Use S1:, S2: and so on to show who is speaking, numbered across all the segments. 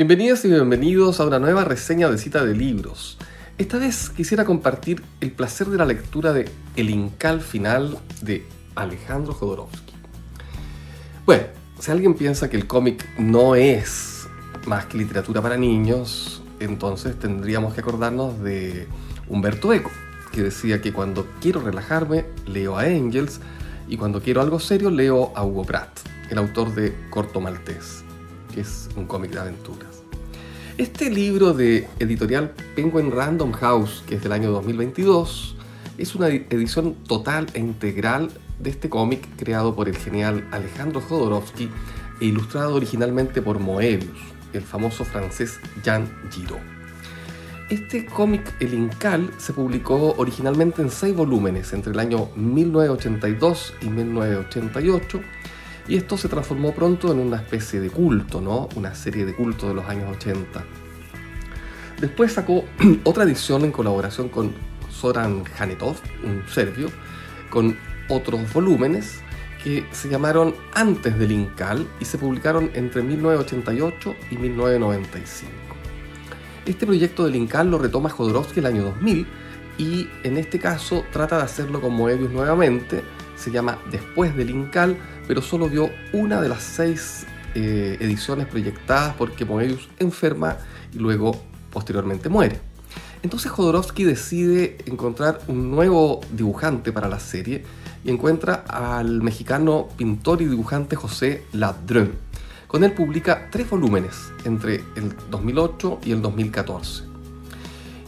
S1: Bienvenidas y bienvenidos a una nueva reseña de cita de libros. Esta vez quisiera compartir el placer de la lectura de El Incal Final de Alejandro Jodorowsky. Bueno, si alguien piensa que el cómic no es más que literatura para niños, entonces tendríamos que acordarnos de Humberto Eco, que decía que cuando quiero relajarme leo a Engels y cuando quiero algo serio leo a Hugo Pratt, el autor de Corto Maltés, que es un cómic de aventuras. Este libro de editorial Penguin Random House, que es del año 2022, es una edición total e integral de este cómic creado por el genial Alejandro Jodorowsky e ilustrado originalmente por Moebius, el famoso francés Jean Giraud. Este cómic, El Incal, se publicó originalmente en seis volúmenes entre el año 1982 y 1988 y esto se transformó pronto en una especie de culto, ¿no? Una serie de culto de los años 80. Después sacó otra edición en colaboración con Soran Hanetov, un serbio, con otros volúmenes que se llamaron Antes del Incal y se publicaron entre 1988 y 1995. Este proyecto del Incal lo retoma Jodorowsky el año 2000 y en este caso trata de hacerlo con Moebius nuevamente, se llama Después del Incal, pero solo dio una de las seis eh, ediciones proyectadas porque Moebius enferma y luego posteriormente muere. Entonces Jodorowsky decide encontrar un nuevo dibujante para la serie y encuentra al mexicano pintor y dibujante José Ladrön. Con él publica tres volúmenes entre el 2008 y el 2014.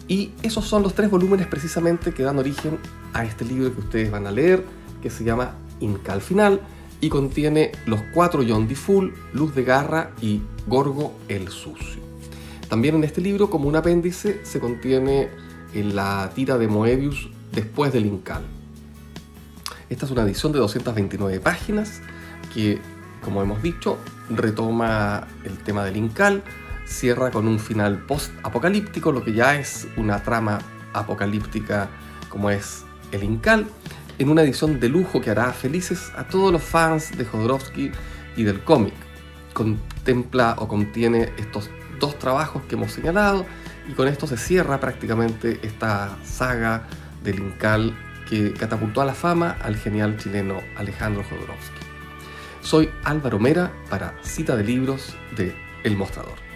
S1: Y esos son los tres volúmenes precisamente que dan origen a este libro que ustedes van a leer, que se llama Incal Final y contiene los cuatro John. Full, Luz de Garra y Gorgo el Sucio. También en este libro, como un apéndice, se contiene la tira de Moebius después del Incal. Esta es una edición de 229 páginas que, como hemos dicho, retoma el tema del Incal, cierra con un final post-apocalíptico, lo que ya es una trama apocalíptica como es el Incal, en una edición de lujo que hará felices a todos los fans de Jodorowsky y del cómic. Contempla o contiene estos dos trabajos que hemos señalado y con esto se cierra prácticamente esta saga del Incal que catapultó a la fama al genial chileno Alejandro Jodorowsky. Soy Álvaro Mera para Cita de Libros de El Mostrador.